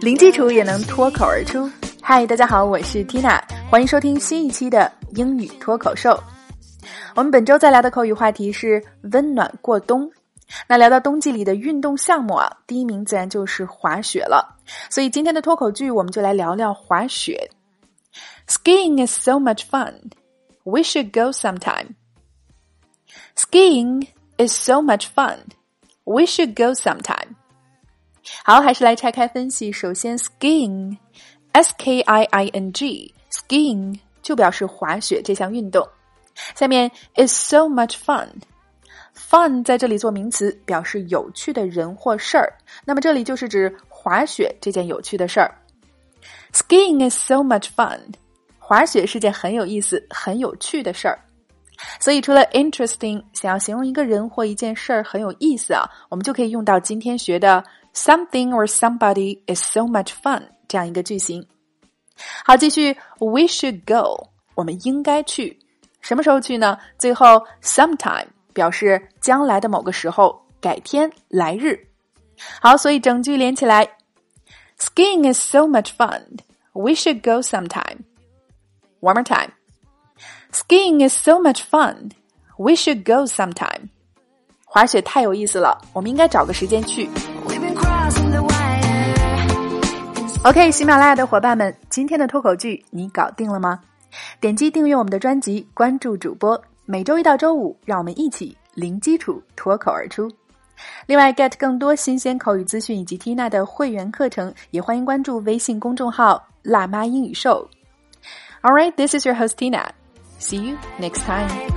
零基础也能脱口而出。嗨，大家好，我是 Tina，欢迎收听新一期的英语脱口秀。我们本周在聊的口语话题是温暖过冬。那聊到冬季里的运动项目啊，第一名自然就是滑雪了。所以今天的脱口剧，我们就来聊聊滑雪。Skiing is so much fun. We should go sometime. Skiing is so much fun. We should go sometime. 好，还是来拆开分析。首先，skiing，s k i i n g，skiing 就表示滑雪这项运动。下面，is so much fun。fun 在这里做名词，表示有趣的人或事儿。那么这里就是指滑雪这件有趣的事儿。Skiing is so much fun。滑雪是件很有意思、很有趣的事儿。所以除了 interesting，想要形容一个人或一件事儿很有意思啊，我们就可以用到今天学的 something or somebody is so much fun 这样一个句型。好，继续，we should go，我们应该去。什么时候去呢？最后，sometime 表示将来的某个时候，改天、来日。好，所以整句连起来：Skiing is so much fun. We should go sometime. One more time. Skiing is so much fun. We should go sometime. 滑雪太有意思了，我们应该找个时间去。OK，喜马拉雅的伙伴们，今天的脱口剧你搞定了吗？点击订阅我们的专辑，关注主播，每周一到周五，让我们一起零基础脱口而出。另外，get 更多新鲜口语资讯以及 Tina 的会员课程，也欢迎关注微信公众号“辣妈英语秀”。All right, this is your host Tina. See you next time.